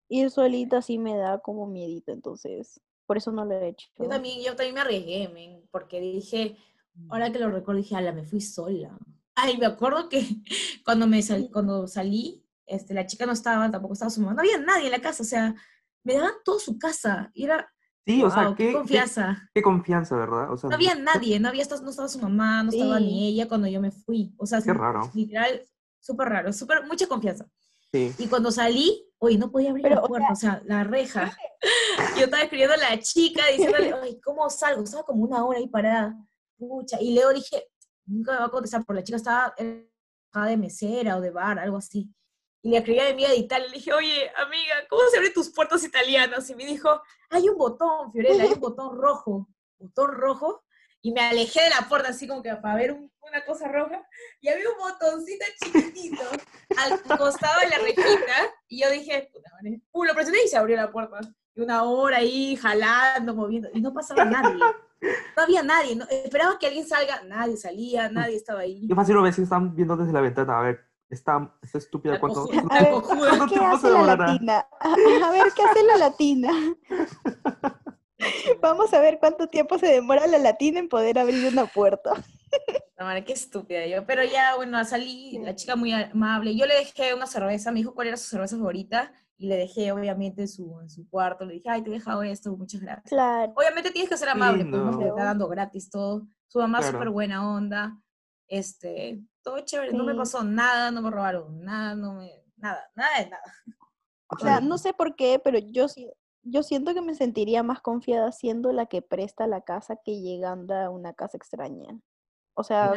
ir solita sí me da como miedito, entonces por eso no lo he hecho. Yo también, yo también me arriesgué, men, porque dije, ahora que lo recuerdo, dije, ala, me fui sola. Ay, me acuerdo que *laughs* cuando, me cuando salí, este, la chica no estaba, tampoco estaba su mamá, no había nadie en la casa, o sea, me daban toda su casa, y era... Sí, o sea, qué, confianza. Qué, confianza, ¿verdad? O sea, no había nadie, no había, no estaba su mamá, no estaba ni ella cuando yo me fui. O sea, qué raro. literal, súper raro, súper, mucha confianza. Sí. Y cuando salí, oye, no podía abrir la puerta, o sea, la reja. *laughs* Yo estaba escribiendo a la chica, diciéndole, ay, ¿cómo salgo? Estaba como una hora ahí parada. Pucha. Y luego dije, nunca me va a contestar, porque la chica estaba de mesera o de bar, algo así. Y le escribí a mi amiga de Italia, le dije, oye, amiga, ¿cómo se abren tus puertas italianas? Y me dijo, hay un botón, Fiorella, hay un *laughs* botón rojo, botón rojo, y me alejé de la puerta así como que para ver una cosa roja, y había un botoncito chiquitito al costado de la rejita, y yo dije, puta madre, uh, lo presioné y se abrió la puerta. Y una hora ahí jalando, moviendo, y no pasaba nadie. No había nadie, no, esperaba que alguien salga, nadie salía, nadie estaba ahí. Yo fácil lo ves están viendo desde la ventana, a ver, esta, esta estúpida, ¿cuánto, *laughs* *laughs* a ver, ¿qué hace la latina? a ver, ¿qué hace la latina? Vamos a ver cuánto tiempo se demora la latina en poder abrir una puerta. No, madre, qué estúpida yo. Pero ya, bueno, salí, la chica muy amable. Yo le dejé una cerveza, me dijo cuál era su cerveza favorita y le dejé, obviamente, en su, en su cuarto. Le dije, ay, te he dejado esto, muchas gracias. Claro. Obviamente tienes que ser amable, pues no. está dando gratis todo. Su mamá súper buena onda. Este, todo chévere, no me pasó nada, no me robaron nada, no me, nada, nada de nada. O sea, no sé por qué, pero yo sí, yo siento que me sentiría más confiada siendo la que presta la casa que llegando a una casa extraña. O sea,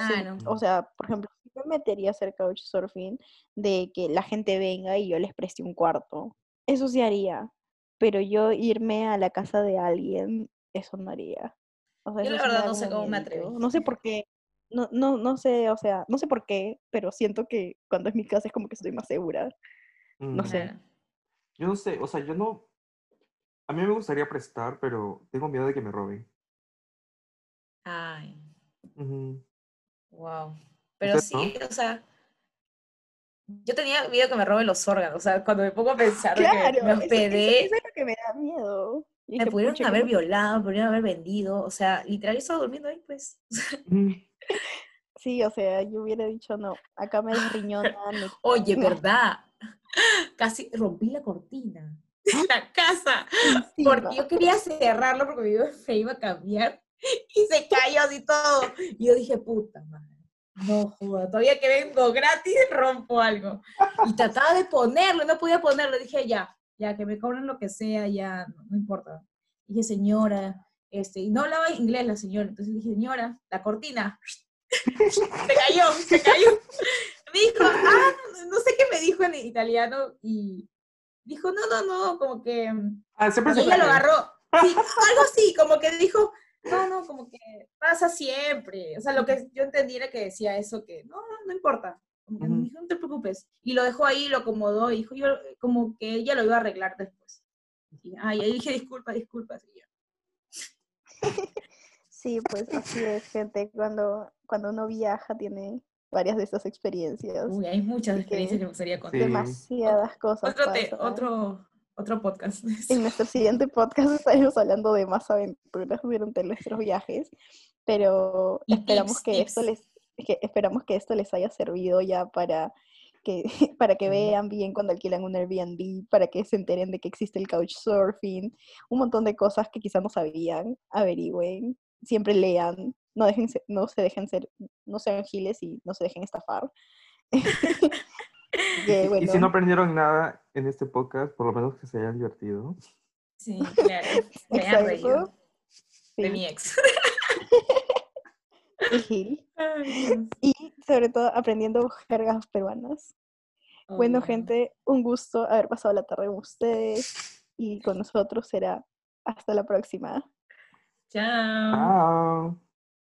o sea, por ejemplo, me metería a hacer couchsurfing de que la gente venga y yo les preste un cuarto. Eso sí haría. Pero yo irme a la casa de alguien, eso no haría. yo la verdad no sé cómo me atrevo. No sé por qué. No, no, no sé, o sea, no sé por qué, pero siento que cuando es mi casa es como que estoy más segura. No mm. sé. Yo no sé, o sea, yo no, a mí me gustaría prestar, pero tengo miedo de que me roben. Ay. Wow. Pero sí, o sea, yo tenía miedo que me roben los órganos. O sea, cuando me pongo a pensar claro, que me hospedé. Eso, es lo que me da miedo. me pudieron haber violado, me pudieron haber vendido. O sea, literal, yo estaba durmiendo ahí, pues. Sí, o sea, yo hubiera dicho no. Acá me riñonan. *laughs* Oye, ¿verdad? Casi rompí la cortina. La casa, porque yo quería cerrarlo porque mi se iba a cambiar y se cayó así todo. Y yo dije, puta madre, no joda, todavía que vengo gratis rompo algo. Y trataba de ponerlo, no podía ponerlo, dije, ya, ya, que me cobren lo que sea, ya, no, importa. dije, señora, este, y no hablaba inglés la señora, entonces dije, señora, la cortina, *laughs* se cayó, se cayó. Me dijo, ah, no sé qué me dijo en italiano y dijo, no, no, no, como que... Ah, siempre ella lo agarró. Sí, *laughs* algo así, como que dijo, no, no, como que pasa siempre. O sea, lo que yo entendí era que decía eso, que no, no, no importa. Como que dijo, no te preocupes. Y lo dejó ahí, lo acomodó y dijo, yo, como que ella lo iba a arreglar después. Y, ay, ahí dije, disculpa, disculpa. Sí, *laughs* pues así es, gente. Cuando, cuando uno viaja tiene varias de esas experiencias. Uy, hay muchas experiencias que me gustaría contar. Demasiadas cosas. Otro, otro, podcast. *laughs* En nuestro siguiente podcast estaremos hablando de más aventuras durante nuestros viajes, pero esperamos que esto les esperamos que esto les haya servido ya para que, *laughs* para que vean bien cuando alquilan un Airbnb, para que se enteren de que existe el couchsurfing, un montón de cosas que quizás no sabían, averigüen, siempre lean, no, dejen, no se dejen ser, no sean giles y no se dejen estafar. *laughs* Y si no aprendieron nada en este podcast, por lo menos que se hayan divertido. Sí, claro. *laughs* Me hayan reído. De mi ex. *laughs* y sobre todo aprendiendo jergas peruanas. bueno, gente, un gusto haber pasado la tarde con ustedes y con nosotros será hasta la próxima. Chao. Chao.